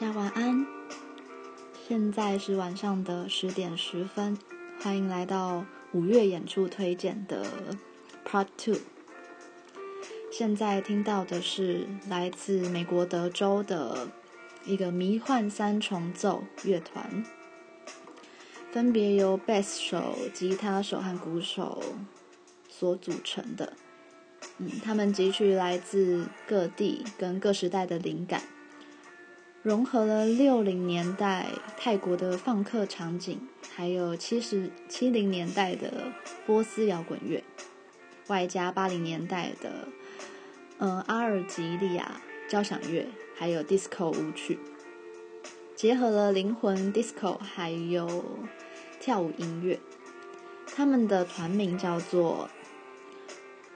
大家晚安。现在是晚上的十点十分，欢迎来到五月演出推荐的 Part Two。现在听到的是来自美国德州的一个迷幻三重奏乐团，分别由贝斯手、吉他手和鼓手所组成的。嗯，他们汲取来自各地跟各时代的灵感。融合了六零年代泰国的放克场景，还有七十七零年代的波斯摇滚乐，外加八零年代的嗯阿尔及利亚交响乐，还有 disco 舞曲，结合了灵魂 disco 还有跳舞音乐。他们的团名叫做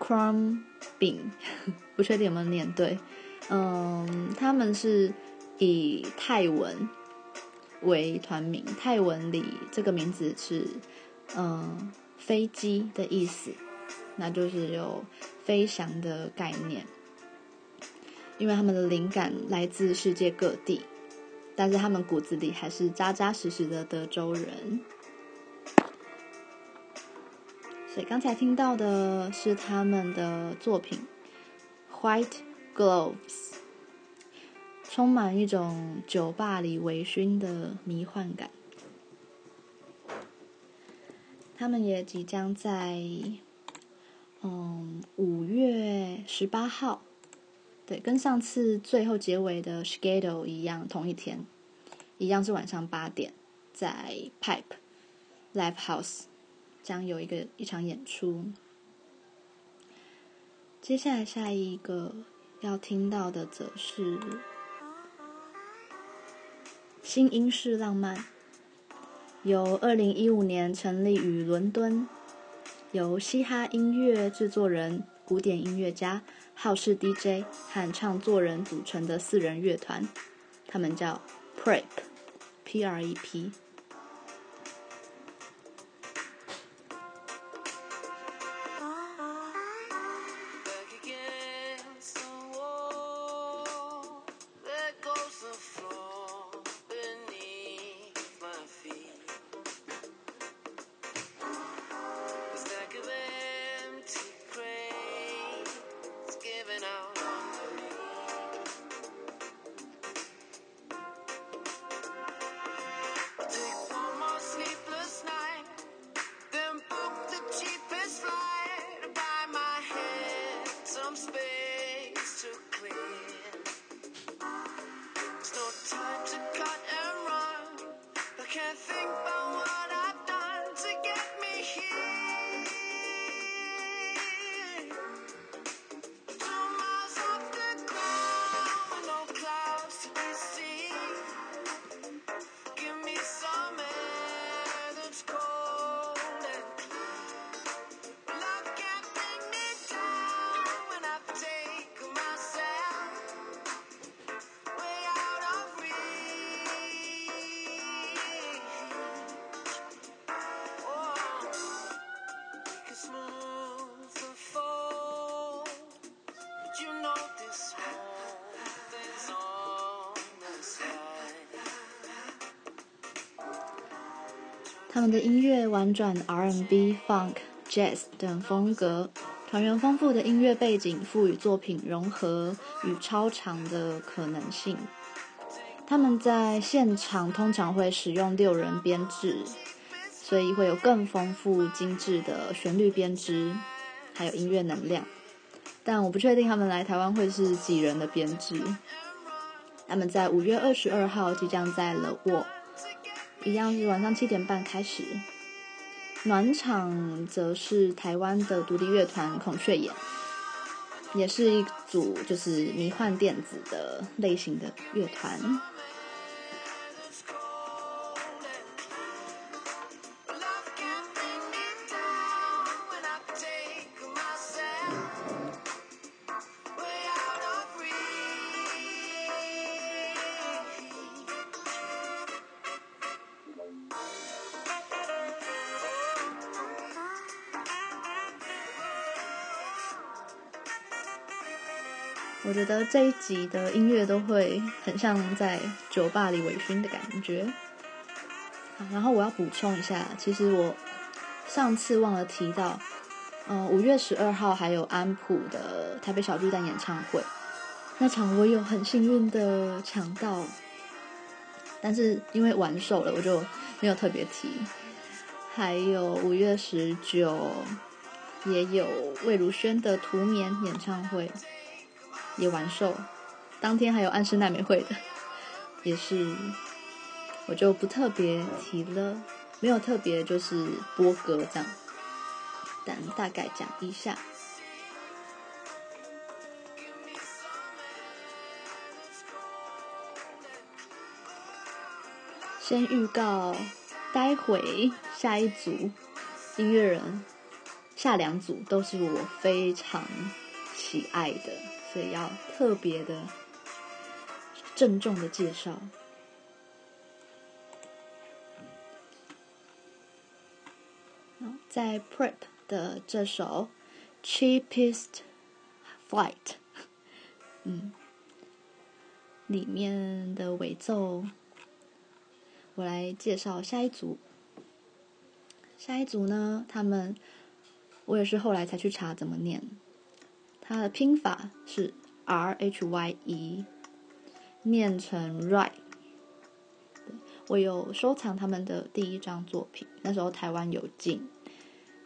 Crumbing，不确定有没有念对。嗯，他们是。以泰文为团名，泰文里这个名字是“嗯飞机”的意思，那就是有飞翔的概念。因为他们的灵感来自世界各地，但是他们骨子里还是扎扎实实的德州人。所以刚才听到的是他们的作品《White Gloves》。充满一种酒吧里微醺的迷幻感。他们也即将在嗯五月十八号，对，跟上次最后结尾的 schedule 一样，同一天，一样是晚上八点，在 Pipe Live House 将有一个一场演出。接下来下一个要听到的则是。新英式浪漫，由二零一五年成立于伦敦，由嘻哈音乐制作人、古典音乐家、好事 DJ 和唱作人组成的四人乐团，他们叫 Prep，P-R-E-P。他们的音乐婉转 R&B、Funk、Jazz 等风格，团员丰富的音乐背景赋予作品融合与超长的可能性。他们在现场通常会使用六人编制，所以会有更丰富精致的旋律编织，还有音乐能量。但我不确定他们来台湾会是几人的编制。他们在五月二十二号即将在 The Wall。一样是晚上七点半开始，暖场则是台湾的独立乐团孔雀眼，也是一组就是迷幻电子的类型的乐团。觉得这一集的音乐都会很像在酒吧里微醺的感觉。然后我要补充一下，其实我上次忘了提到，嗯、呃，五月十二号还有安普的台北小巨蛋演唱会，那场我有很幸运的抢到，但是因为完售了，我就没有特别提。还有五月十九也有魏如萱的《图眠》演唱会。也完售，当天还有安室奈美惠的，也是，我就不特别提了，没有特别就是播歌这样，但大概讲一下。先预告，待会下一组音乐人，下两组都是我非常喜爱的。所以要特别的郑重的介绍。在 Prep 的这首《Cheapest Flight》，嗯，里面的尾奏，我来介绍下一组。下一组呢，他们我也是后来才去查怎么念。它的拼法是 R H Y E，念成 rhy。我有收藏他们的第一张作品，那时候台湾有进，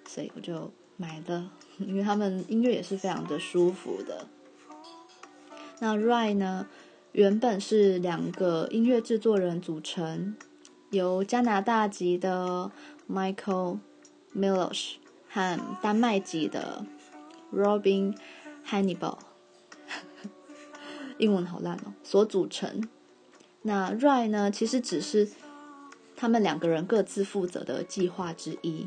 所以我就买了，因为他们音乐也是非常的舒服的。那 rhy 呢，原本是两个音乐制作人组成，由加拿大籍的 Michael Milosh 和丹麦籍的 Robin。Hannibal，英文好烂哦。所组成，那 Rye 呢？其实只是他们两个人各自负责的计划之一。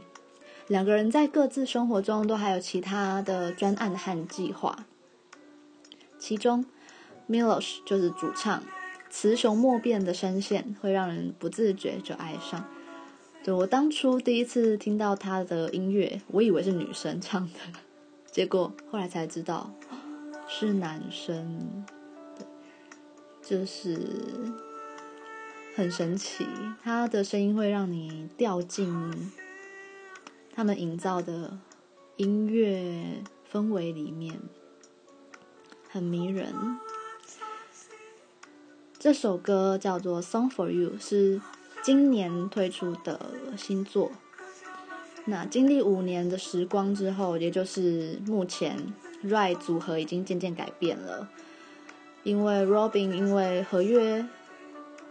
两个人在各自生活中都还有其他的专案和计划。其中，Milos 就是主唱，雌雄莫辨的声线会让人不自觉就爱上。就我当初第一次听到他的音乐，我以为是女生唱的。结果后来才知道 是男生，就是很神奇，他的声音会让你掉进他们营造的音乐氛围里面，很迷人。这首歌叫做《Song for You》，是今年推出的新作。那经历五年的时光之后，也就是目前，Ry 组合已经渐渐改变了。因为 Robin 因为合约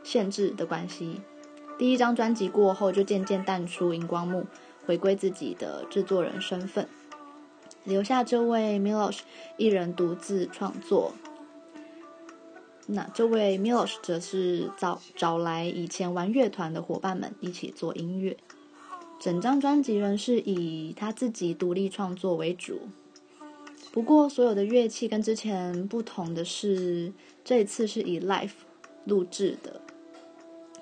限制的关系，第一张专辑过后就渐渐淡出荧光幕，回归自己的制作人身份，留下这位 Milosh 一人独自创作。那这位 Milosh 则是找找来以前玩乐团的伙伴们一起做音乐。整张专辑仍是以他自己独立创作为主，不过所有的乐器跟之前不同的是，这次是以 live 录制的，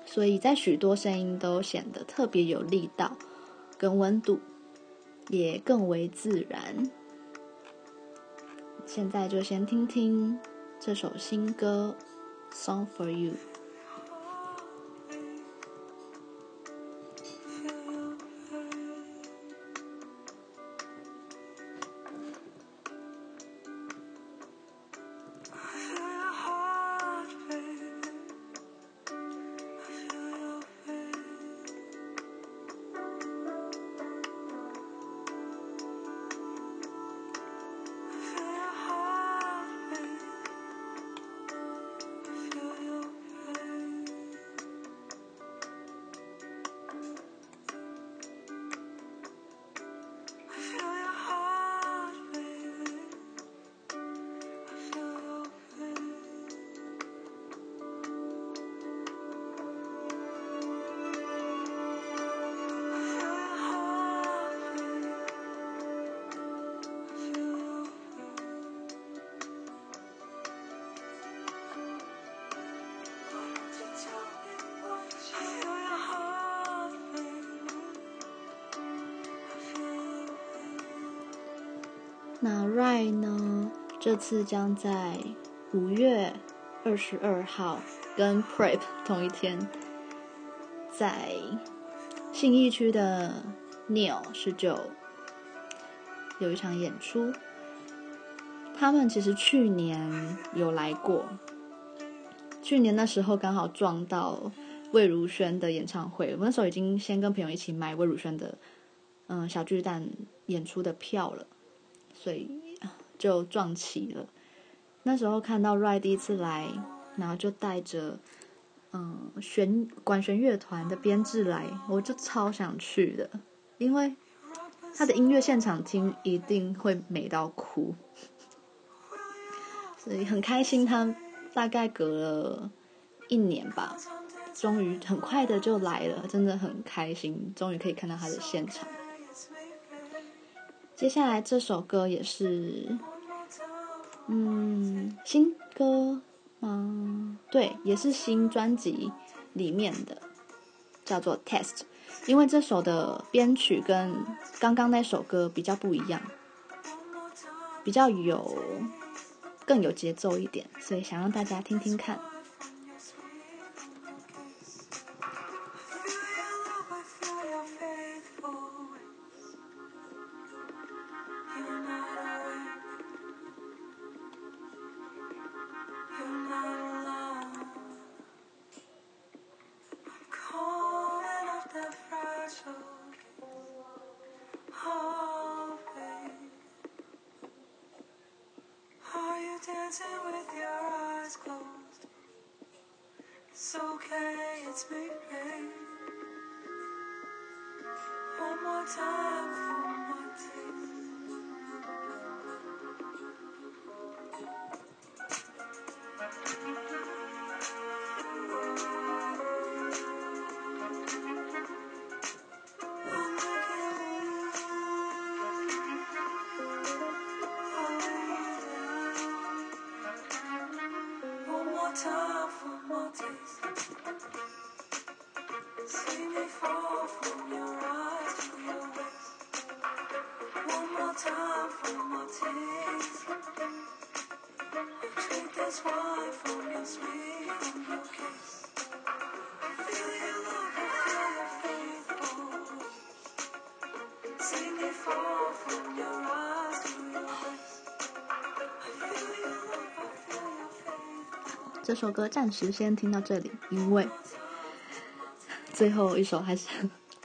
所以在许多声音都显得特别有力道跟温度，也更为自然。现在就先听听这首新歌《Song for You》。那 Rhye 呢？这次将在五月二十二号跟 Prep 同一天，在信义区的 Neil 十九有一场演出。他们其实去年有来过，去年那时候刚好撞到魏如萱的演唱会，我那时候已经先跟朋友一起买魏如萱的嗯小巨蛋演出的票了，所以就撞期了。那时候看到 Rai 第一次来，然后就带着嗯弦管弦乐团的编制来，我就超想去的，因为他的音乐现场听一定会美到哭。所以很开心，他大概隔了一年吧，终于很快的就来了，真的很开心，终于可以看到他的现场。接下来这首歌也是，嗯，新歌吗？对，也是新专辑里面的，叫做《Test》，因为这首的编曲跟刚刚那首歌比较不一样，比较有。更有节奏一点，所以想让大家听听看。这首歌暂时先听到这里，因为 最后一首还是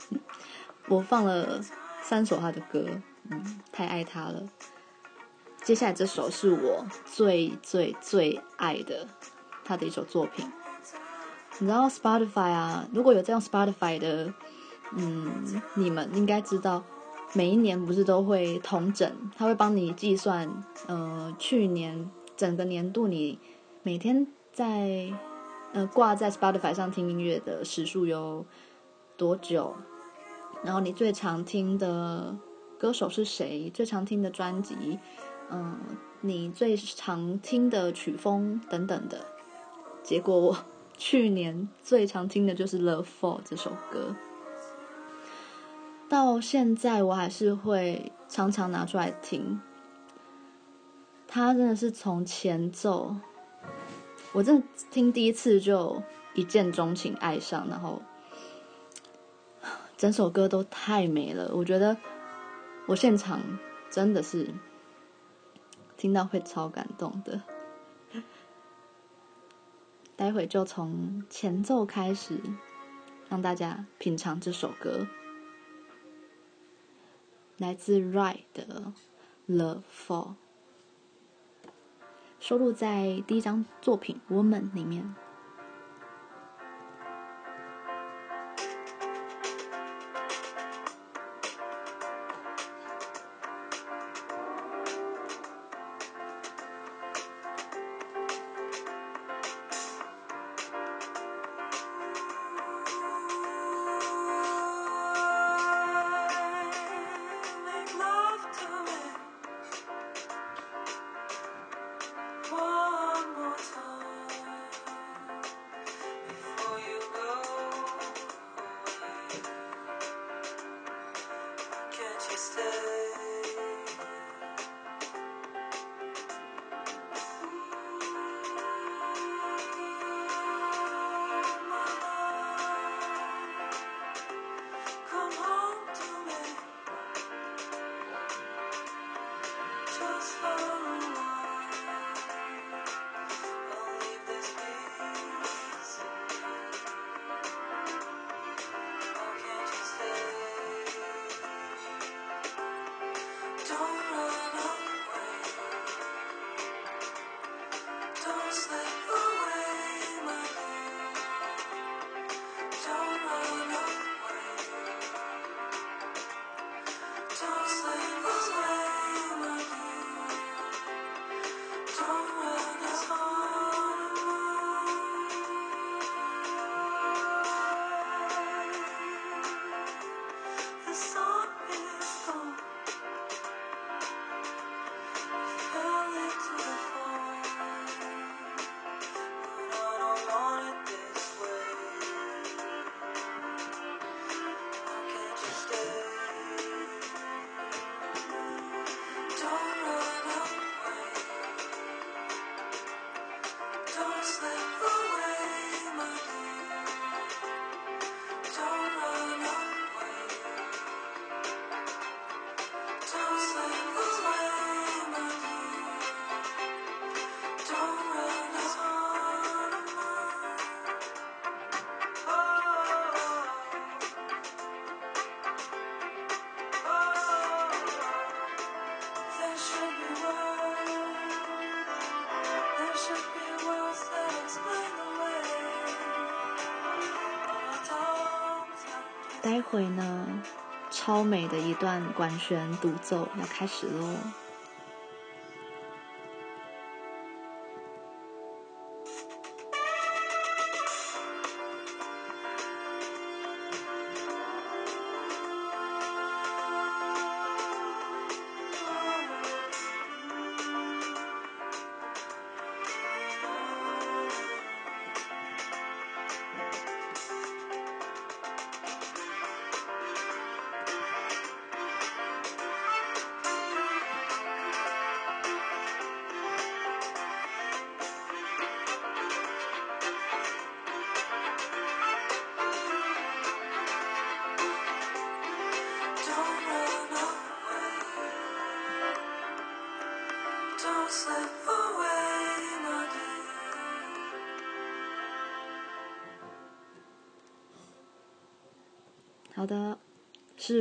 我放了三首他的歌，嗯，太爱他了。接下来这首是我最最最爱的他的一首作品。你知道 Spotify 啊？如果有在用 Spotify 的，嗯，你们应该知道，每一年不是都会同整，他会帮你计算，呃，去年整个年度你每天。在呃挂在 Spotify 上听音乐的时数有多久？然后你最常听的歌手是谁？最常听的专辑，嗯，你最常听的曲风等等的。结果我去年最常听的就是《Love For》这首歌，到现在我还是会常常拿出来听。它真的是从前奏。我真的听第一次就一见钟情，爱上，然后整首歌都太美了。我觉得我现场真的是听到会超感动的。待会就从前奏开始，让大家品尝这首歌，来自 Rai 的《Love For》。收录在第一张作品《Woman》里面。会呢，超美的一段管弦独奏要开始喽。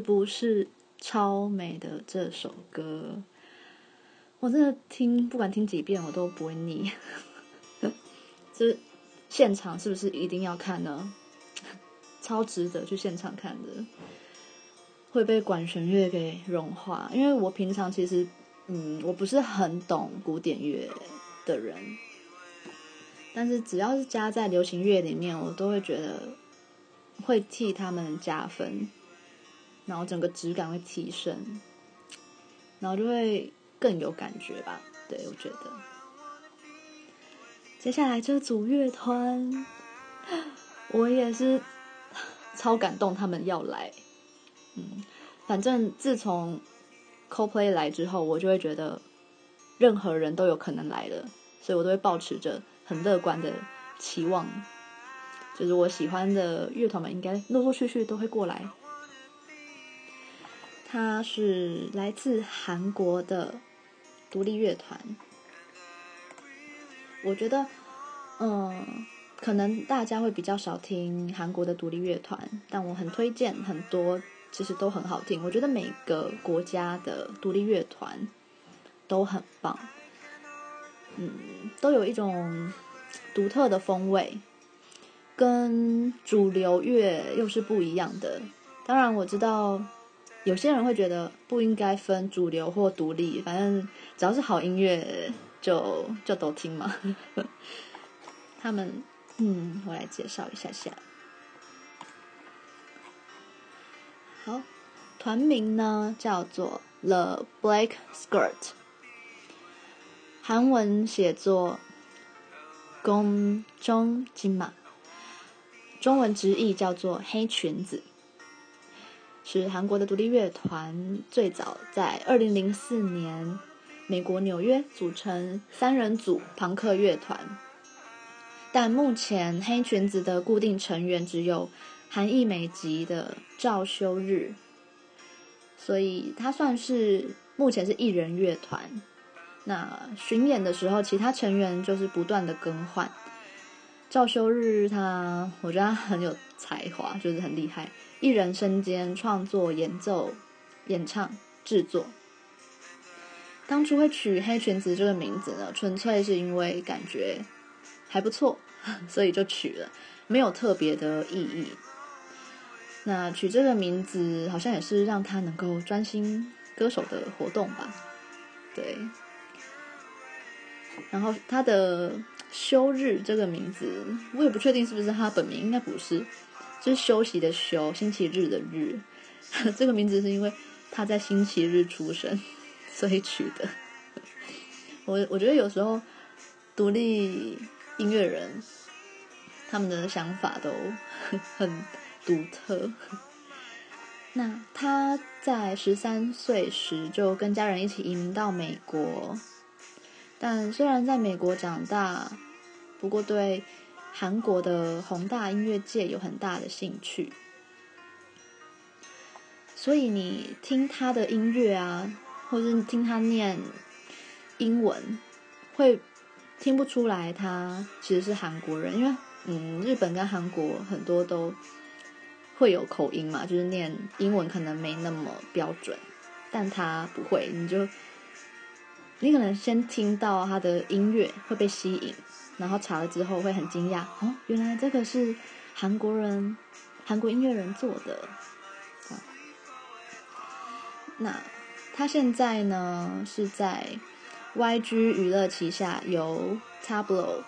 不是超美的这首歌？我真的听，不管听几遍，我都不会腻。这现场是不是一定要看呢？超值得去现场看的，会被管弦乐给融化。因为我平常其实，嗯，我不是很懂古典乐的人，但是只要是加在流行乐里面，我都会觉得。会替他们加分，然后整个质感会提升，然后就会更有感觉吧。对，我觉得。接下来这组乐团，我也是超感动，他们要来。嗯，反正自从 Coldplay 来之后，我就会觉得任何人都有可能来了，所以我都会抱持着很乐观的期望。就是我喜欢的乐团们，应该陆陆续续都会过来。他是来自韩国的独立乐团。我觉得，嗯，可能大家会比较少听韩国的独立乐团，但我很推荐，很多其实都很好听。我觉得每个国家的独立乐团都很棒，嗯，都有一种独特的风味。跟主流乐又是不一样的。当然，我知道有些人会觉得不应该分主流或独立，反正只要是好音乐就就都听嘛。他们，嗯，我来介绍一下下。好，团名呢叫做 The Black Skirt，韩文写作宫中金马。中文直译叫做“黑裙子”，是韩国的独立乐团，最早在二零零四年美国纽约组成三人组庞克乐团。但目前黑裙子的固定成员只有韩裔美籍的赵修日，所以他算是目前是艺人乐团。那巡演的时候，其他成员就是不断的更换。赵修日他，我觉得他很有才华，就是很厉害，一人身兼创作、演奏、演唱、制作。当初会取黑裙子这个名字呢，纯粹是因为感觉还不错，所以就取了，没有特别的意义。那取这个名字好像也是让他能够专心歌手的活动吧，对。然后他的。休日这个名字，我也不确定是不是他本名，应该不是，就是休息的休，星期日的日。这个名字是因为他在星期日出生，所以取的。我我觉得有时候独立音乐人他们的想法都 很独特。那他在十三岁时就跟家人一起移民到美国。但虽然在美国长大，不过对韩国的宏大音乐界有很大的兴趣。所以你听他的音乐啊，或者是听他念英文，会听不出来他其实是韩国人，因为嗯，日本跟韩国很多都会有口音嘛，就是念英文可能没那么标准，但他不会，你就。你可能先听到他的音乐会被吸引，然后查了之后会很惊讶哦，原来这个是韩国人、韩国音乐人做的，那他现在呢是在 YG 娱乐旗下由 Tablo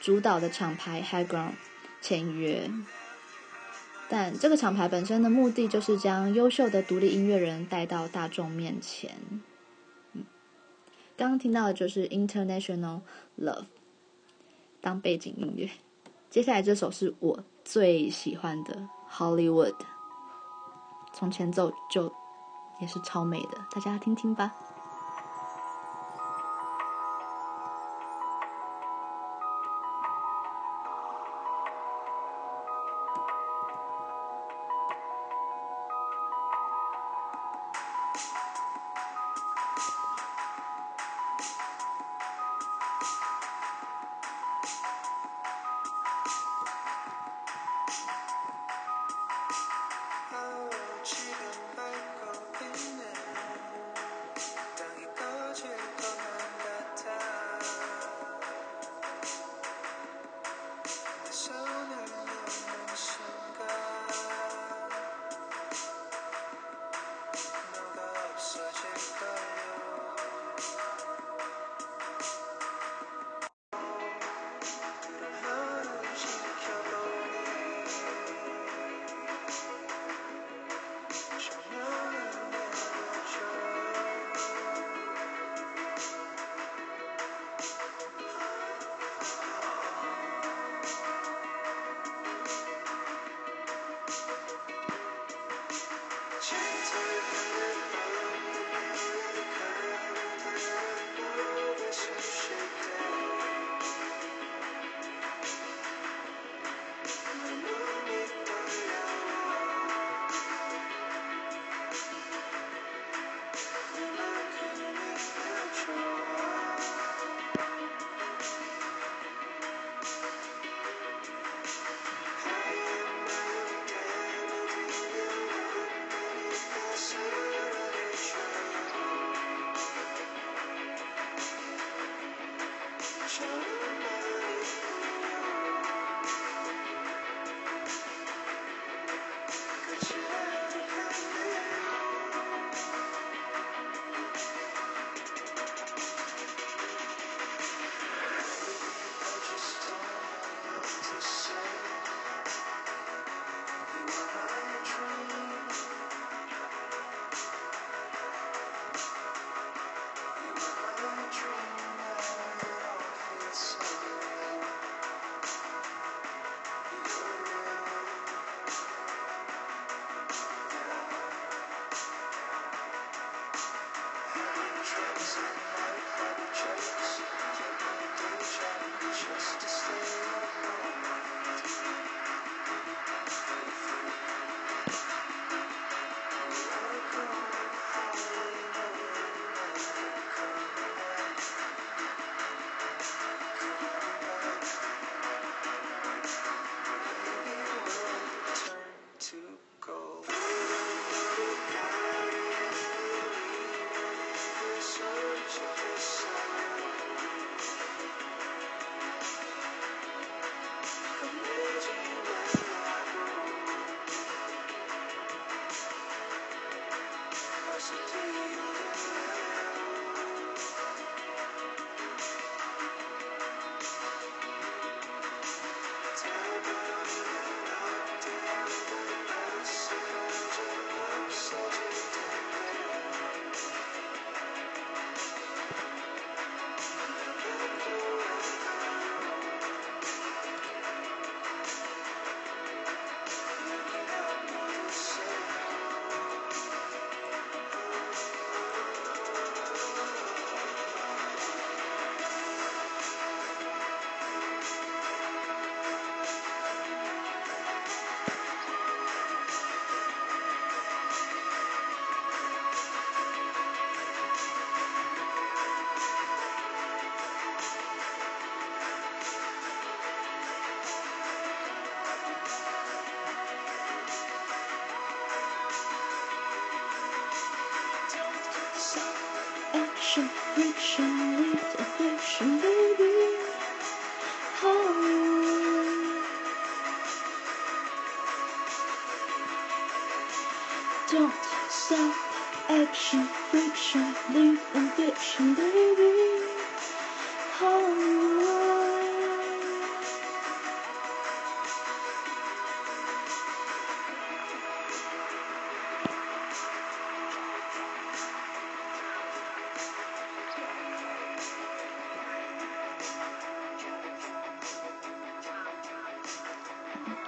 主导的厂牌 High Ground 签约，但这个厂牌本身的目的就是将优秀的独立音乐人带到大众面前。刚刚听到的就是 International Love 当背景音乐，接下来这首是我最喜欢的 Hollywood，从前奏就。也是超美的，大家听听吧。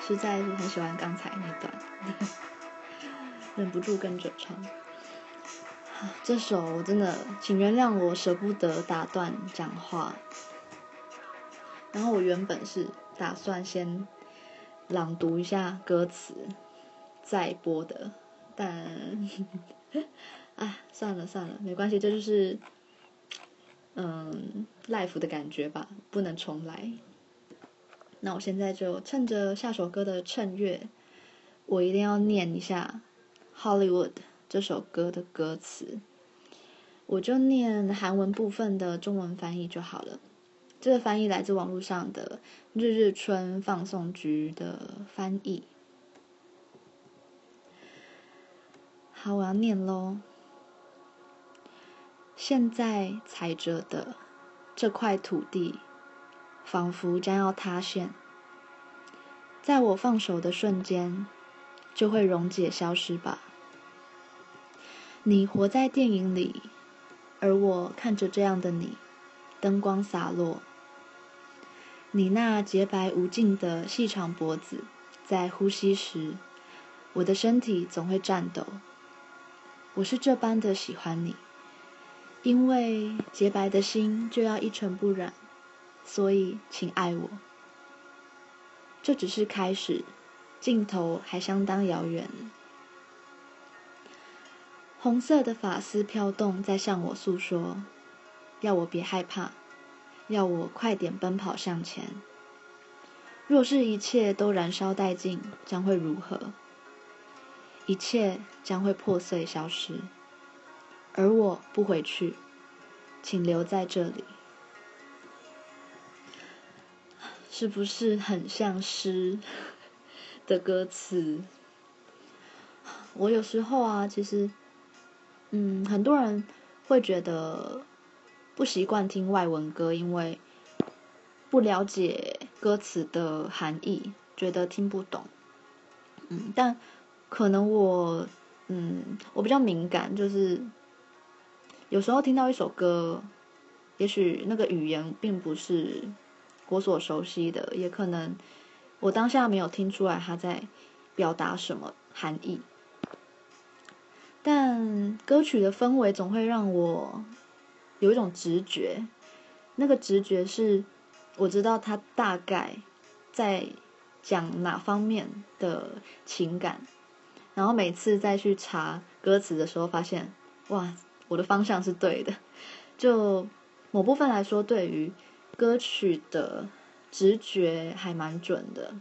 实在是很喜欢刚才那段。忍不住跟着唱。这首我真的，请原谅我舍不得打断讲话。然后我原本是打算先朗读一下歌词再播的，但啊，算了算了，没关系，这就是嗯 life 的感觉吧，不能重来。那我现在就趁着下首歌的趁乐，我一定要念一下《Hollywood》这首歌的歌词。我就念韩文部分的中文翻译就好了。这个翻译来自网络上的日日春放送局的翻译。好，我要念喽。现在踩着的这块土地。仿佛将要塌陷，在我放手的瞬间，就会溶解消失吧。你活在电影里，而我看着这样的你，灯光洒落。你那洁白无尽的细长脖子，在呼吸时，我的身体总会颤抖。我是这般的喜欢你，因为洁白的心就要一尘不染。所以，请爱我。这只是开始，尽头还相当遥远。红色的发丝飘动，在向我诉说，要我别害怕，要我快点奔跑向前。若是一切都燃烧殆尽，将会如何？一切将会破碎消失，而我不回去，请留在这里。是不是很像诗的歌词？我有时候啊，其实，嗯，很多人会觉得不习惯听外文歌，因为不了解歌词的含义，觉得听不懂。嗯，但可能我，嗯，我比较敏感，就是有时候听到一首歌，也许那个语言并不是。我所熟悉的，也可能我当下没有听出来他在表达什么含义，但歌曲的氛围总会让我有一种直觉，那个直觉是我知道他大概在讲哪方面的情感，然后每次再去查歌词的时候，发现哇，我的方向是对的，就某部分来说，对于。歌曲的直觉还蛮准的，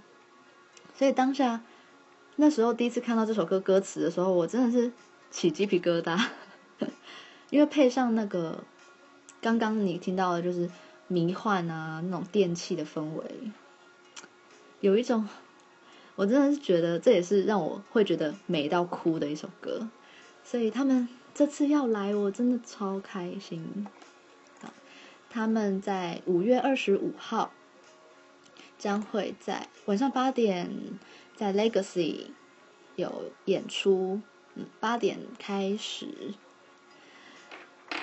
所以当下那时候第一次看到这首歌歌词的时候，我真的是起鸡皮疙瘩，因为配上那个刚刚你听到的，就是迷幻啊那种电器的氛围，有一种我真的是觉得这也是让我会觉得美到哭的一首歌，所以他们这次要来，我真的超开心。他们在五月二十五号将会在晚上八点在 Legacy 有演出，嗯，八点开始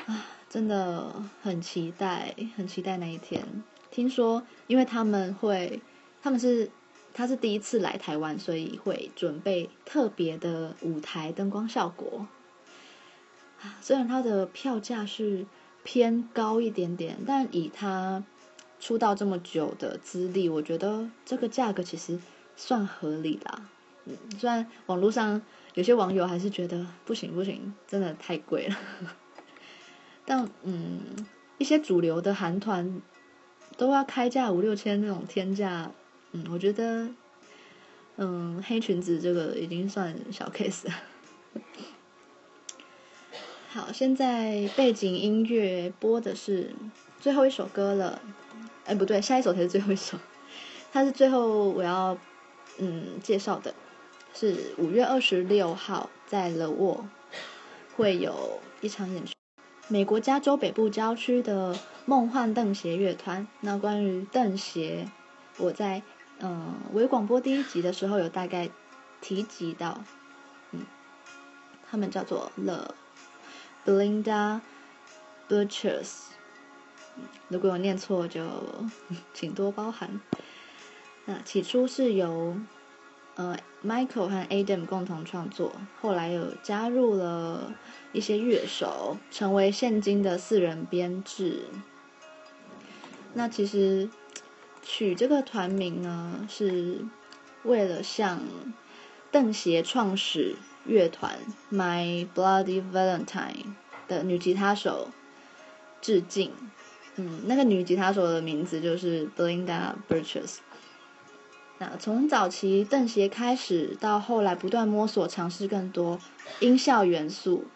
啊，真的很期待，很期待那一天。听说，因为他们会，他们是他是第一次来台湾，所以会准备特别的舞台灯光效果。啊，虽然他的票价是。偏高一点点，但以他出道这么久的资历，我觉得这个价格其实算合理啦。嗯，虽然网络上有些网友还是觉得不行不行，真的太贵了。但嗯，一些主流的韩团都要开价五六千那种天价，嗯，我觉得嗯，黑裙子这个已经算小 case。好，现在背景音乐播的是最后一首歌了，哎，不对，下一首才是最后一首。它是最后我要嗯介绍的，是五月二十六号在 The Wall 会有一场演出。美国加州北部郊区的梦幻邓鞋乐团。那关于邓鞋，我在嗯微广播第一集的时候有大概提及到，嗯，他们叫做 The Belinda Butchers。如果我念错就 请多包涵。那起初是由呃 Michael 和 Adam 共同创作，后来有加入了。一些乐手成为现今的四人编制。那其实取这个团名呢，是为了向瞪鞋创始乐团 My Bloody Valentine 的女吉他手致敬。嗯，那个女吉他手的名字就是 Belinda Burches。那从早期瞪鞋开始，到后来不断摸索，尝试更多音效元素。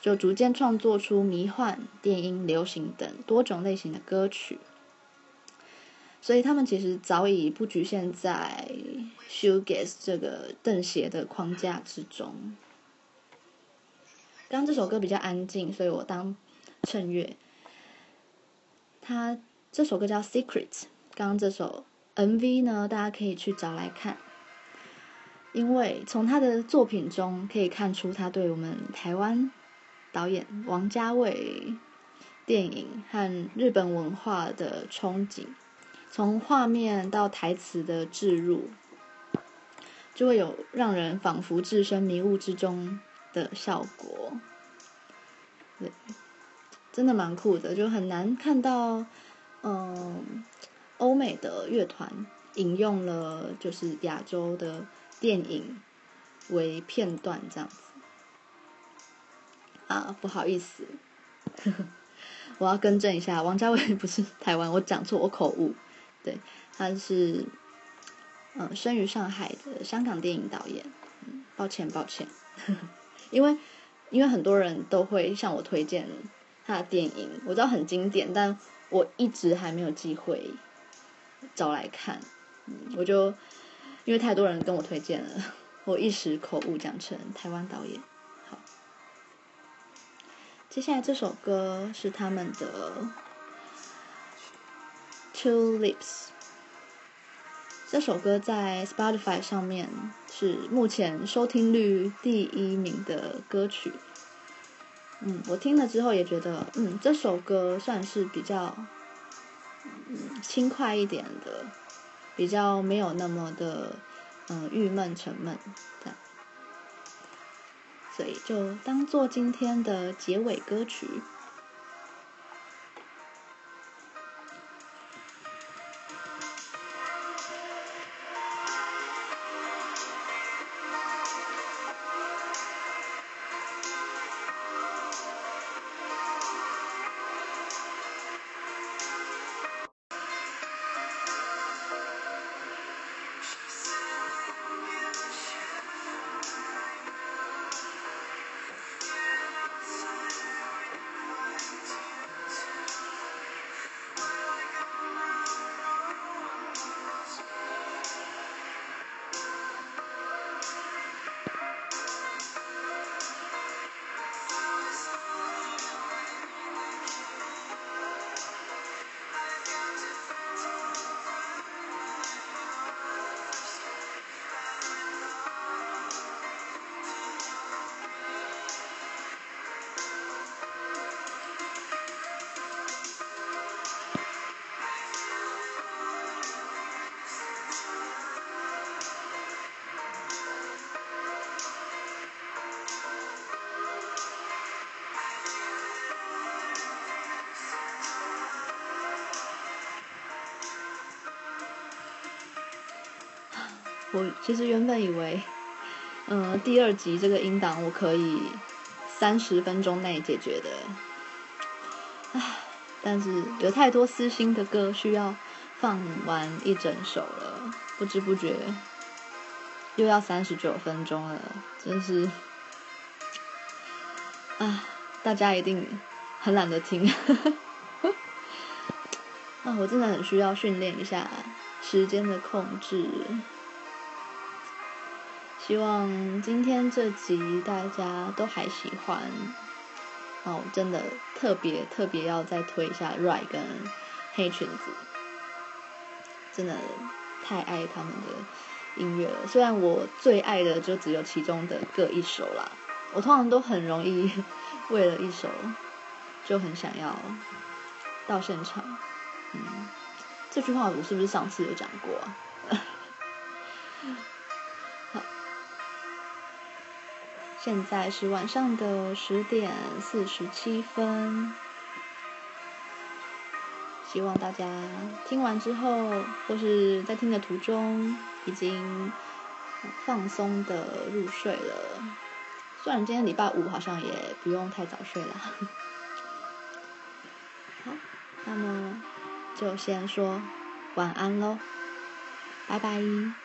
就逐渐创作出迷幻、电音、流行等多种类型的歌曲，所以他们其实早已不局限在 s h o g a s 这个瞪鞋的框架之中。刚刚这首歌比较安静，所以我当衬乐。他这首歌叫 Secret，刚刚这首 MV 呢，大家可以去找来看，因为从他的作品中可以看出他对我们台湾。导演王家卫电影和日本文化的憧憬，从画面到台词的置入，就会有让人仿佛置身迷雾之中的效果。对，真的蛮酷的，就很难看到，嗯，欧美的乐团引用了就是亚洲的电影为片段这样子。啊，不好意思，我要更正一下，王家卫不是台湾，我讲错，我口误。对，他是，嗯，生于上海的香港电影导演。抱歉，抱歉，因为因为很多人都会向我推荐他的电影，我知道很经典，但我一直还没有机会找来看。我就因为太多人跟我推荐了，我一时口误讲成台湾导演。好接下来这首歌是他们的《Two Lips》。这首歌在 Spotify 上面是目前收听率第一名的歌曲。嗯，我听了之后也觉得，嗯，这首歌算是比较嗯轻快一点的，比较没有那么的嗯郁闷沉闷这样。所以就当做今天的结尾歌曲。我其实原本以为，嗯、第二集这个音档我可以三十分钟内解决的，唉，但是有太多私心的歌需要放完一整首了，不知不觉又要三十九分钟了，真是，啊，大家一定很懒得听，啊，我真的很需要训练一下时间的控制。希望今天这集大家都还喜欢，哦，真的特别特别要再推一下 Rai 跟黑裙子，真的太爱他们的音乐了。虽然我最爱的就只有其中的各一首啦，我通常都很容易为了一首就很想要到现场。嗯，这句话我是不是上次有讲过啊？现在是晚上的十点四十七分，希望大家听完之后，或是在听的途中，已经放松的入睡了。虽然今天礼拜五好像也不用太早睡了。好，那么就先说晚安喽，拜拜。